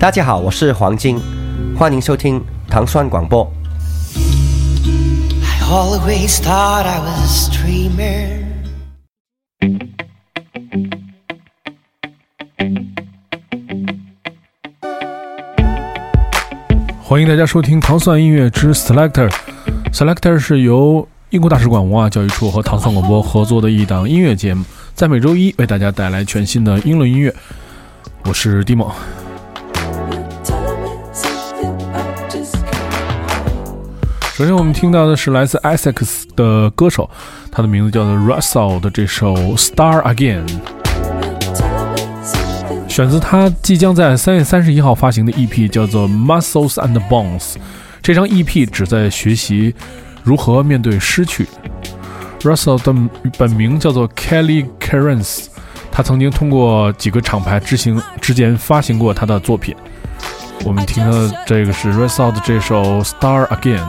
大家好，我是黄金，欢迎收听糖蒜广播。I always thought I was dreamer. 欢迎大家收听糖蒜音乐之 Selector。Selector 是由英国大使馆文化教育处和糖蒜广播合作的一档音乐节目，在每周一为大家带来全新的英伦音乐。我是 Dimo。首先，我们听到的是来自 Essex 的歌手，他的名字叫做 Russell 的这首《Star Again》，选自他即将在三月三十一号发行的 EP，叫做《Muscles and Bones》。这张 EP 旨在学习如何面对失去。Russell 的本名叫做 Kelly Cairns，他曾经通过几个厂牌之行之间发行过他的作品。我们听到的这个是 Russell 的这首《Star Again》。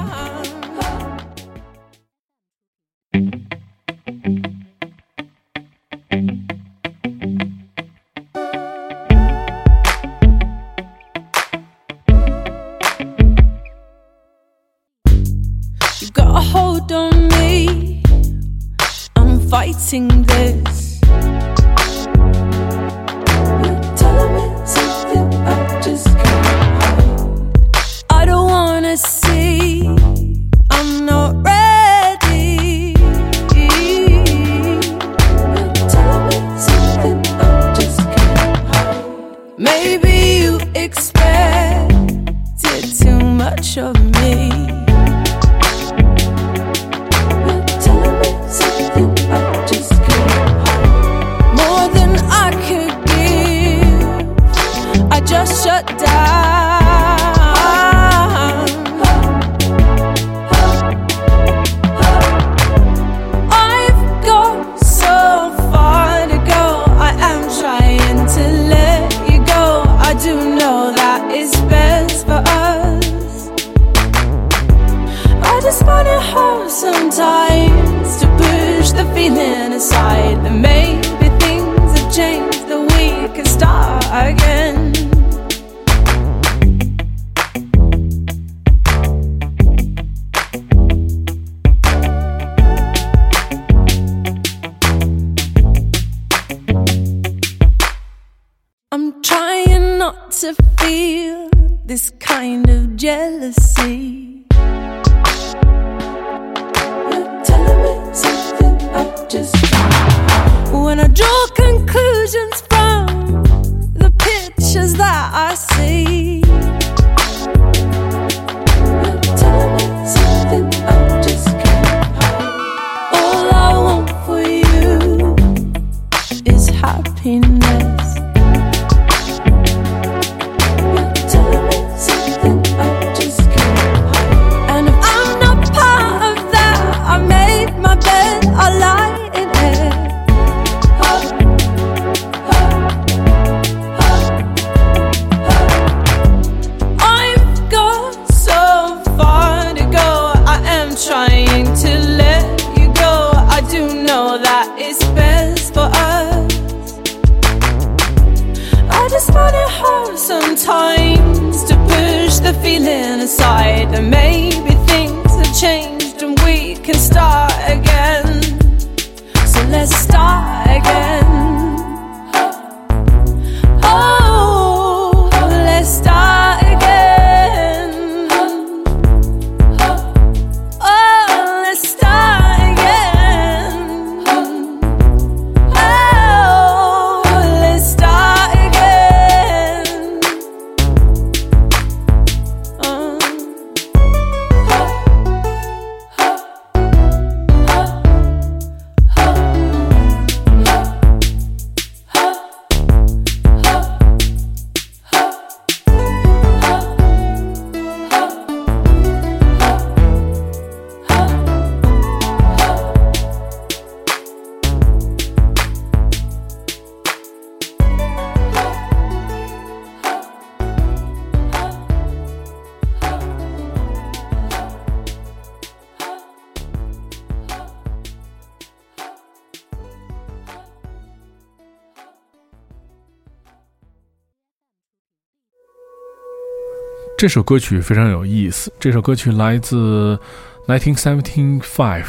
这首歌曲非常有意思。这首歌曲来自 Nineteen Seventy Five。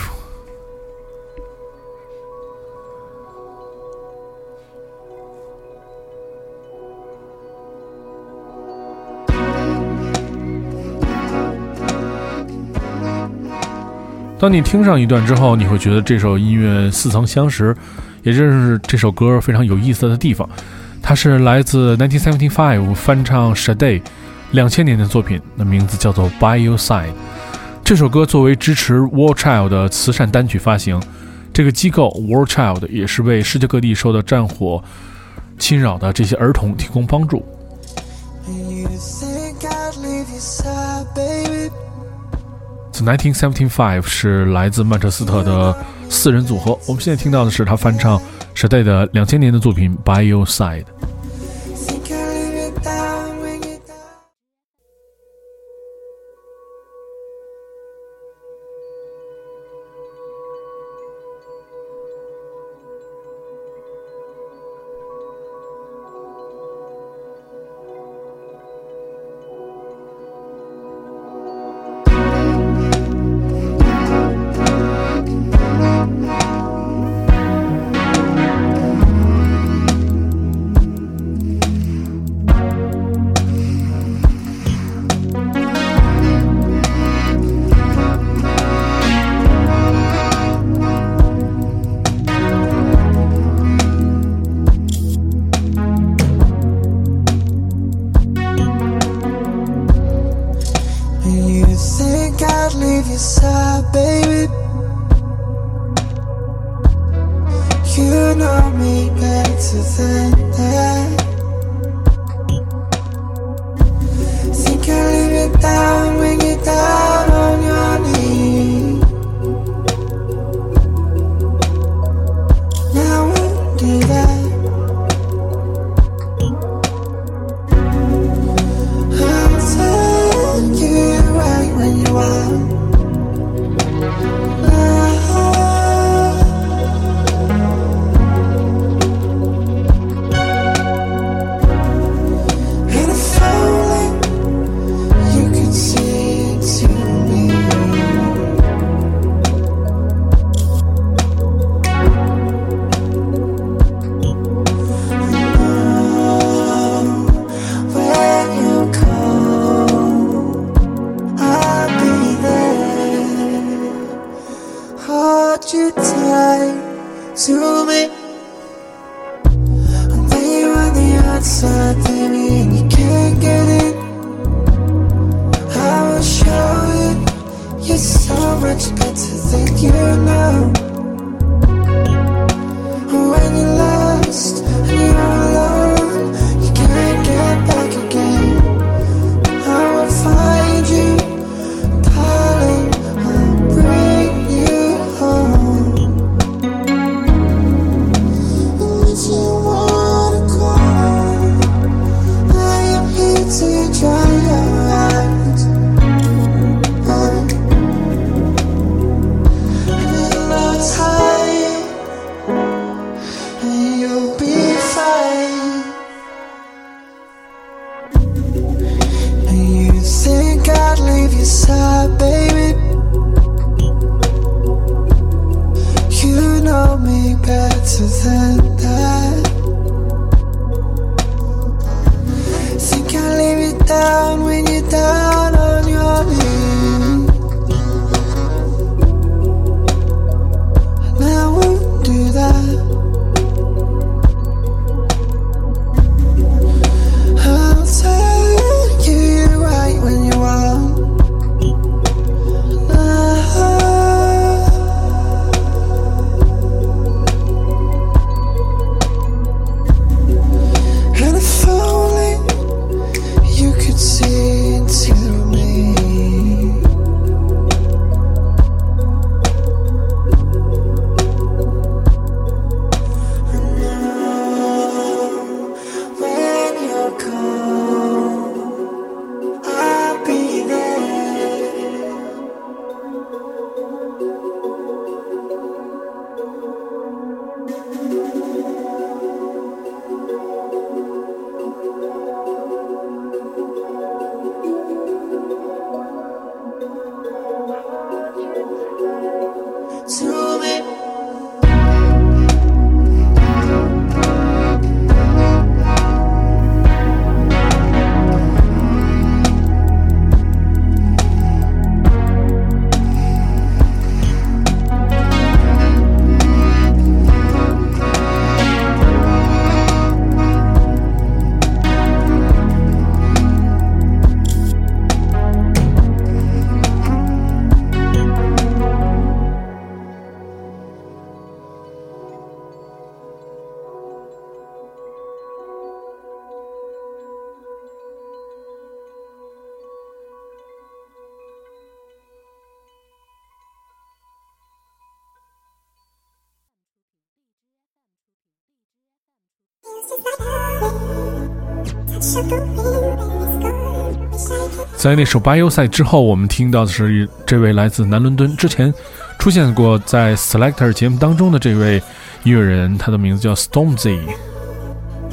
当你听上一段之后，你会觉得这首音乐似曾相识，也正是这首歌非常有意思的地方。它是来自 Nineteen Seventy Five 翻唱 Shade 两千年的作品，那名字叫做 By Your Side。这首歌作为支持 War Child 的慈善单曲发行，这个机构 War Child 也是为世界各地受到战火侵扰的这些儿童提供帮助。The 1975是来自曼彻斯特的四人组合。我们现在听到的是他翻唱 Sade 的两千年的作品《By Your Side》。在那首《巴优赛》之后，我们听到的是这位来自南伦敦、之前出现过在 Selector 节目当中的这位音乐人，他的名字叫 Stormzy。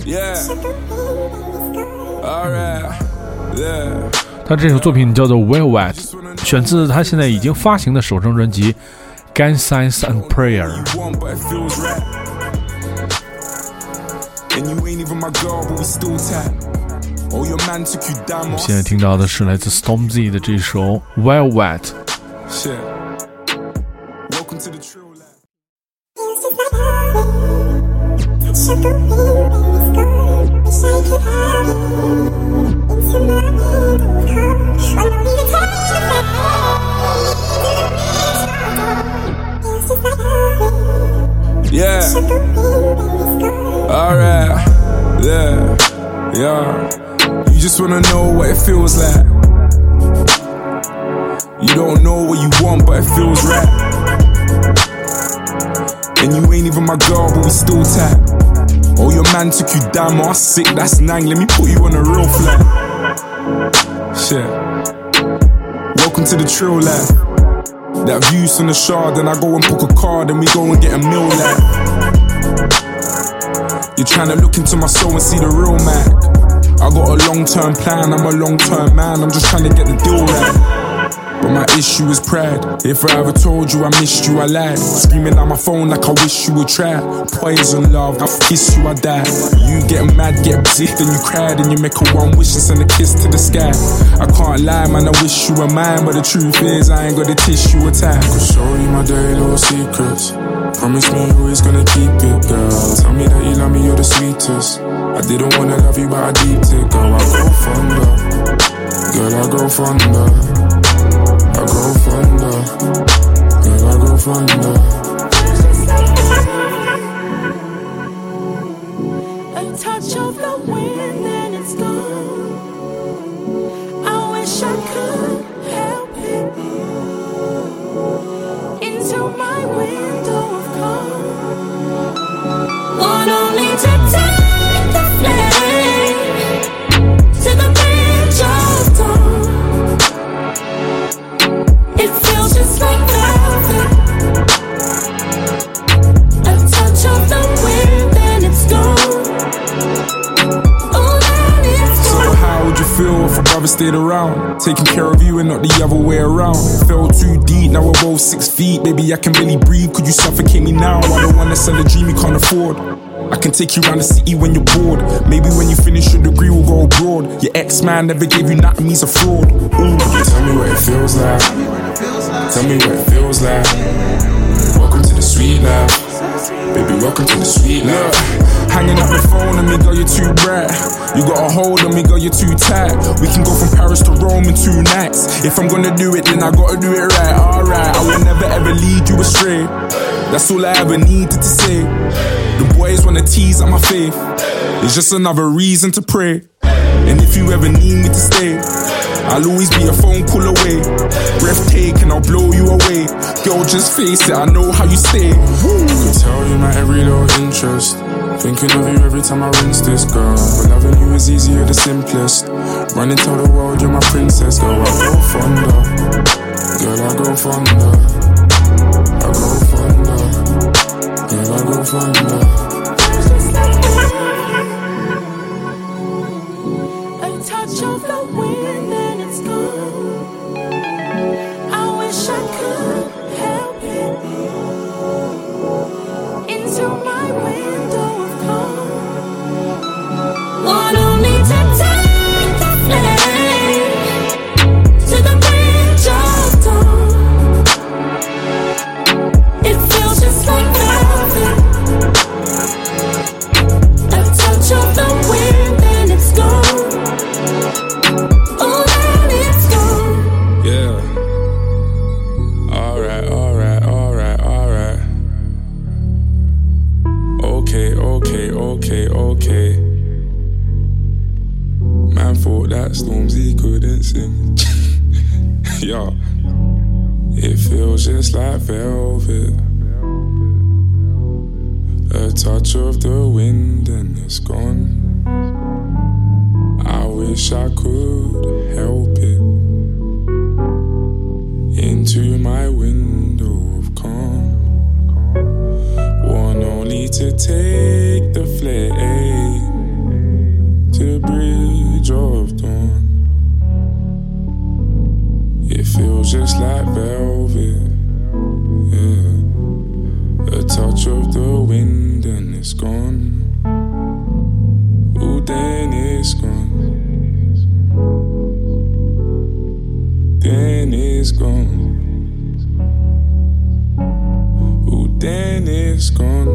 Yeah. Alright. Yeah. 他这首作品叫做《Well Wet》，选自他现在已经发行的首张专辑《Gang Signs and Prayer》。现在听到的是来自 Stormzy 的这首《Well my sick, that's nang. Let me put you on a real flat. Shit. Welcome to the trail Lab. That view's from the shard, then I go and book a car, then we go and get a meal like. You're trying to look into my soul and see the real Mac. I got a long term plan, I'm a long term man, I'm just trying to get the deal right. But my issue is pride. If I ever told you I missed you, I lied. Screaming on my phone like I wish you would try. Poison love, I kiss you, I die. You get mad, get pissed, then you cry, then you make a one wish and send a kiss to the sky. I can't lie, man, I wish you were mine, but the truth is I ain't got the tissue attack. Could show you my dirty little secrets. Promise me you're always gonna keep it, girl. Tell me that you love me, you're the sweetest. I didn't wanna love you, but I deep it, girl. I grow fonder, girl. I grow fonder. A touch of the wind and it's gone. I wish I could help it. Into my window of calm. Want only stayed around? Taking care of you and not the other way around. Fell too deep, now we're both six feet. Baby, I can barely breathe. Could you suffocate me now? I don't wanna sell a dream you can't afford. I can take you around the city when you're bored. Maybe when you finish your degree, we'll go abroad. Your ex man never gave you nothing, he's a fraud. Ooh. Tell me what it feels like. Tell me what it feels like. Welcome to the sweet life. Baby, welcome to the sweet life. Hanging up the phone on me, girl, you're too bright. You got a hold on me, girl, you're too tight. We can go from Paris to Rome in two nights. If I'm gonna do it, then I gotta do it right. Alright, I will never ever lead you astray. That's all I ever needed to say. The boys wanna tease at my faith. It's just another reason to pray. And if you ever need me to stay, I'll always be a phone call away. Breathtaking, I'll blow Girl, just face it, I know how you stay. Woo. Could tell you my every little interest. Thinking of you every time I rinse this girl. But loving you is easier, the simplest. Running tell the world you're my princess, girl. I grow fonder. Girl, I grow fonder. I grow fonder. Girl, I grow fonder. That Stormzy couldn't sing. It feels just like velvet. A touch of the wind and it's gone. I wish I could help it into my window of calm. One only to take it's gone.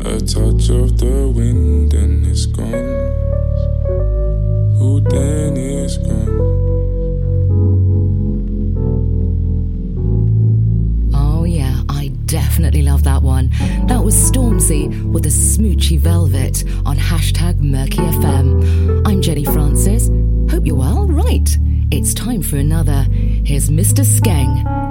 A touch of the wind and it's gone. Ooh, then it's gone. Oh, yeah, I definitely love that one. That was Stormzy with the Smoochy Velvet on hashtag Murky FM. I'm Jenny Francis. Hope you're well. Right, it's time for another. Here's Mr. Skeng.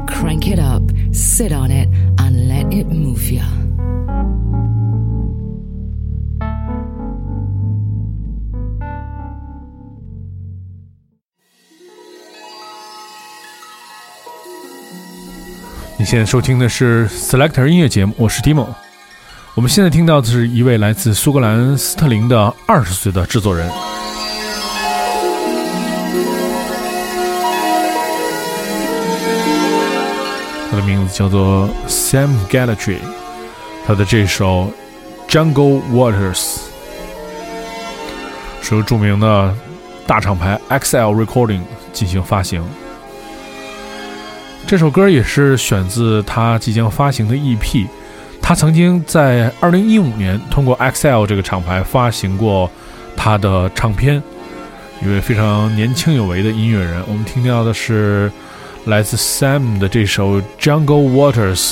现在收听的是 Selector 音乐节目，我是 Timo。我们现在听到的是一位来自苏格兰斯特林的二十岁的制作人，他的名字叫做 Sam gallatry 他的这首《Jungle Waters》是由著名的大厂牌 XL Recording 进行发行。这首歌也是选自他即将发行的 EP。他曾经在2015年通过 XL 这个厂牌发行过他的唱片。一位非常年轻有为的音乐人，我们听到的是来自 Sam 的这首《Jungle Waters》。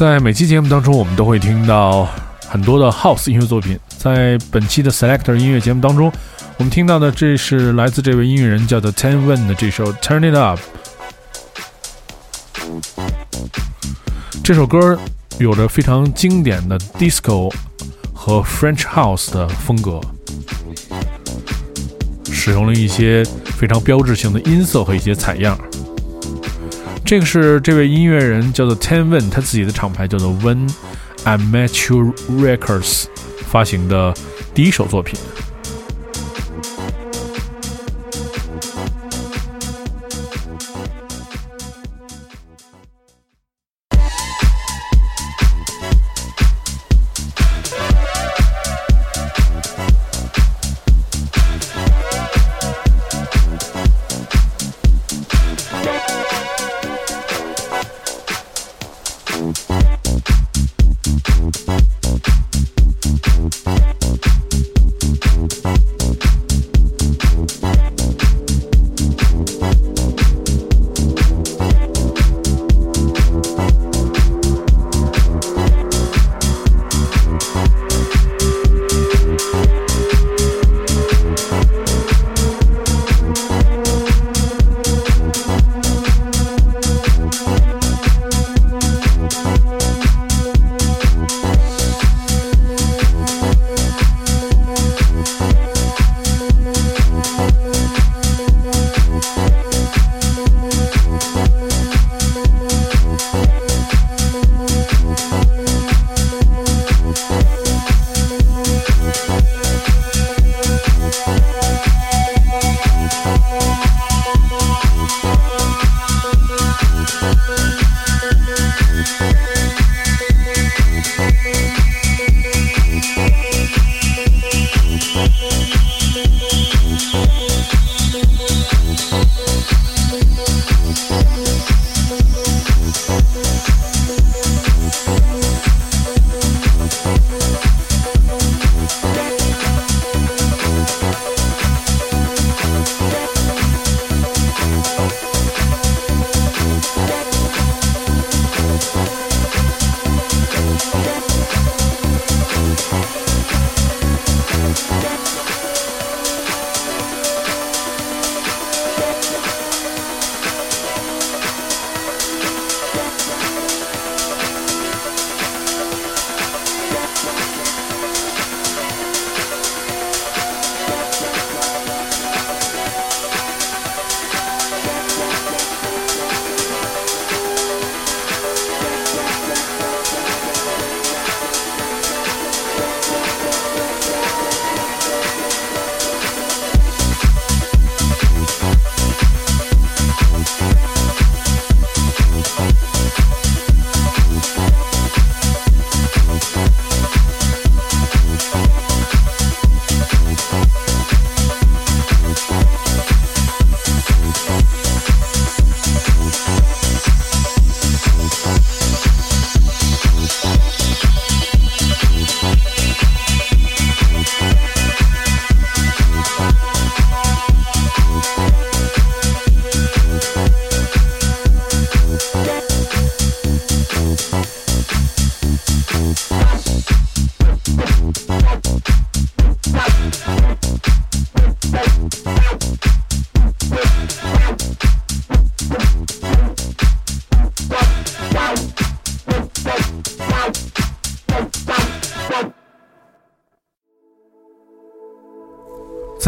在每期节目当中，我们都会听到很多的 House 音乐作品。在本期的 Selector 音乐节目当中，我们听到的这是来自这位音乐人叫做 Ten Win 的这首 Turn It Up。这首歌有着非常经典的 Disco 和 French House 的风格，使用了一些非常标志性的音色和一些采样。这个是这位音乐人叫做 Ten Win，他自己的厂牌叫做 When Amateur Records 发行的第一首作品。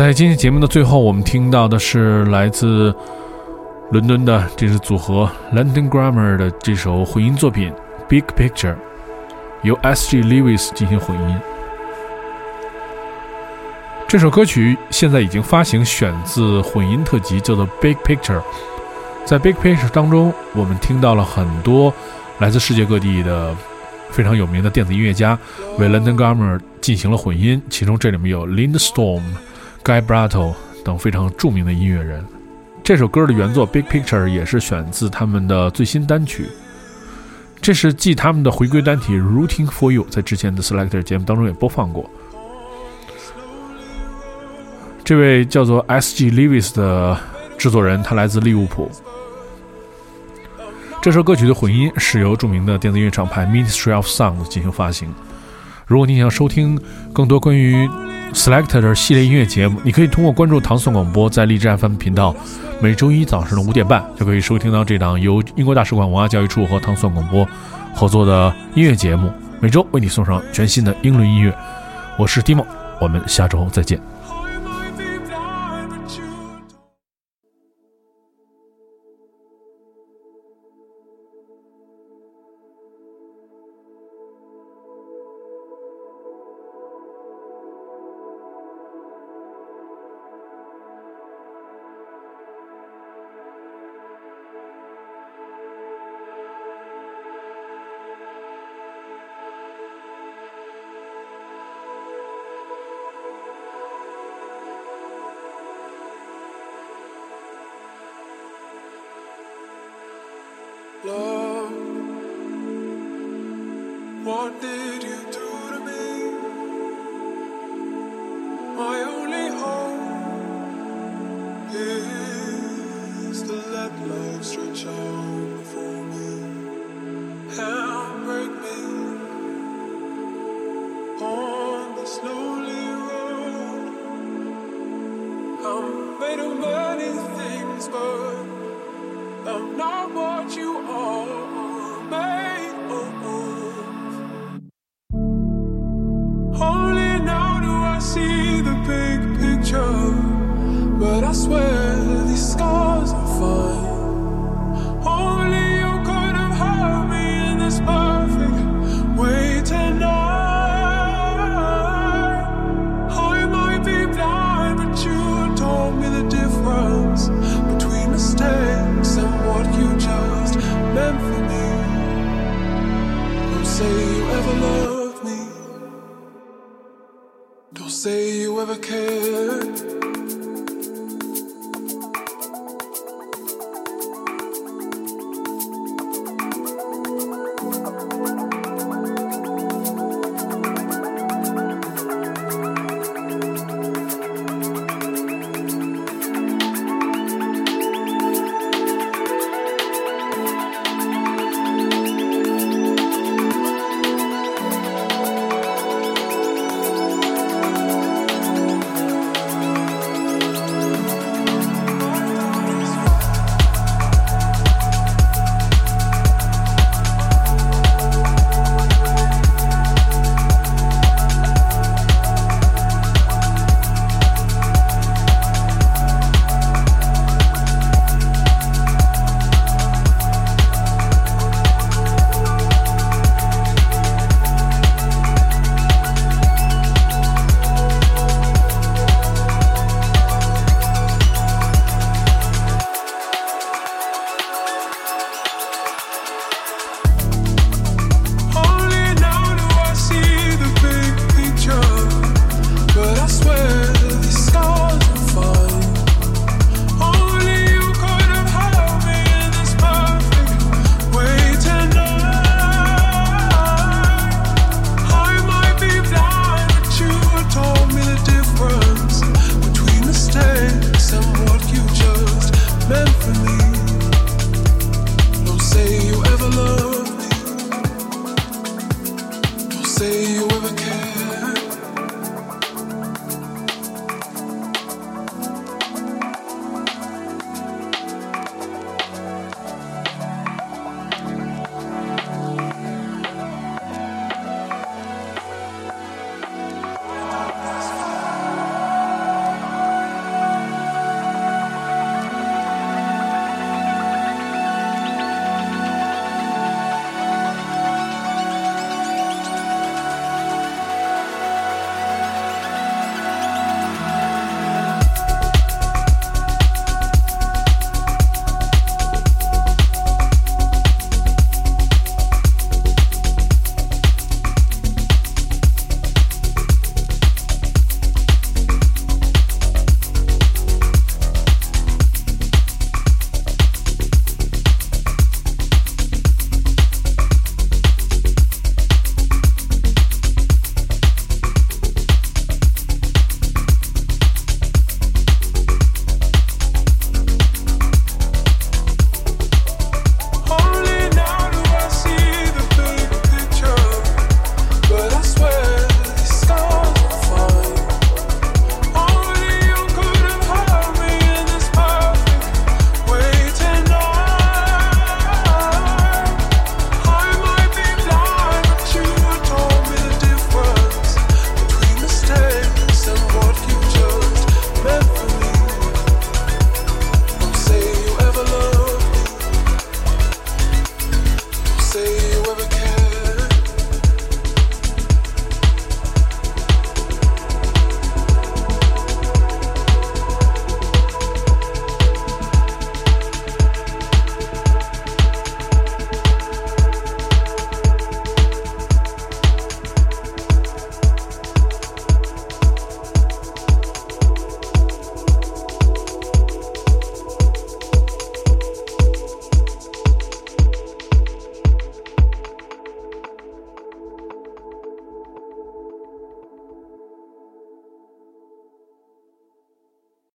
在今天节目的最后，我们听到的是来自伦敦的这支组合 London Grammar 的这首混音作品《Big Picture》，由 S.G. Lewis 进行混音。这首歌曲现在已经发行，选自混音特辑，叫做《Big Picture》。在《Big Picture》当中，我们听到了很多来自世界各地的非常有名的电子音乐家为 London Grammar 进行了混音，其中这里面有 Lindstorm。Guy Brattle 等非常著名的音乐人，这首歌的原作《Big Picture》也是选自他们的最新单曲。这是继他们的回归单体《Rooting for You》在之前的 Selector 节目当中也播放过。这位叫做 S.G. Lewis 的制作人，他来自利物浦。这首歌曲的混音是由著名的电子乐厂牌 Ministry of Sound 进行发行。如果你想收听更多关于 Selector 系列音乐节目，你可以通过关注唐宋广播在荔枝 FM 频道，每周一早上的五点半就可以收听到这档由英国大使馆文化教育处和唐宋广播合作的音乐节目，每周为你送上全新的英伦音乐。我是 Dimo，我们下周再见。Love, what did you do to me? My only hope is to let stretch out Don't say you ever loved me. Don't say you ever cared.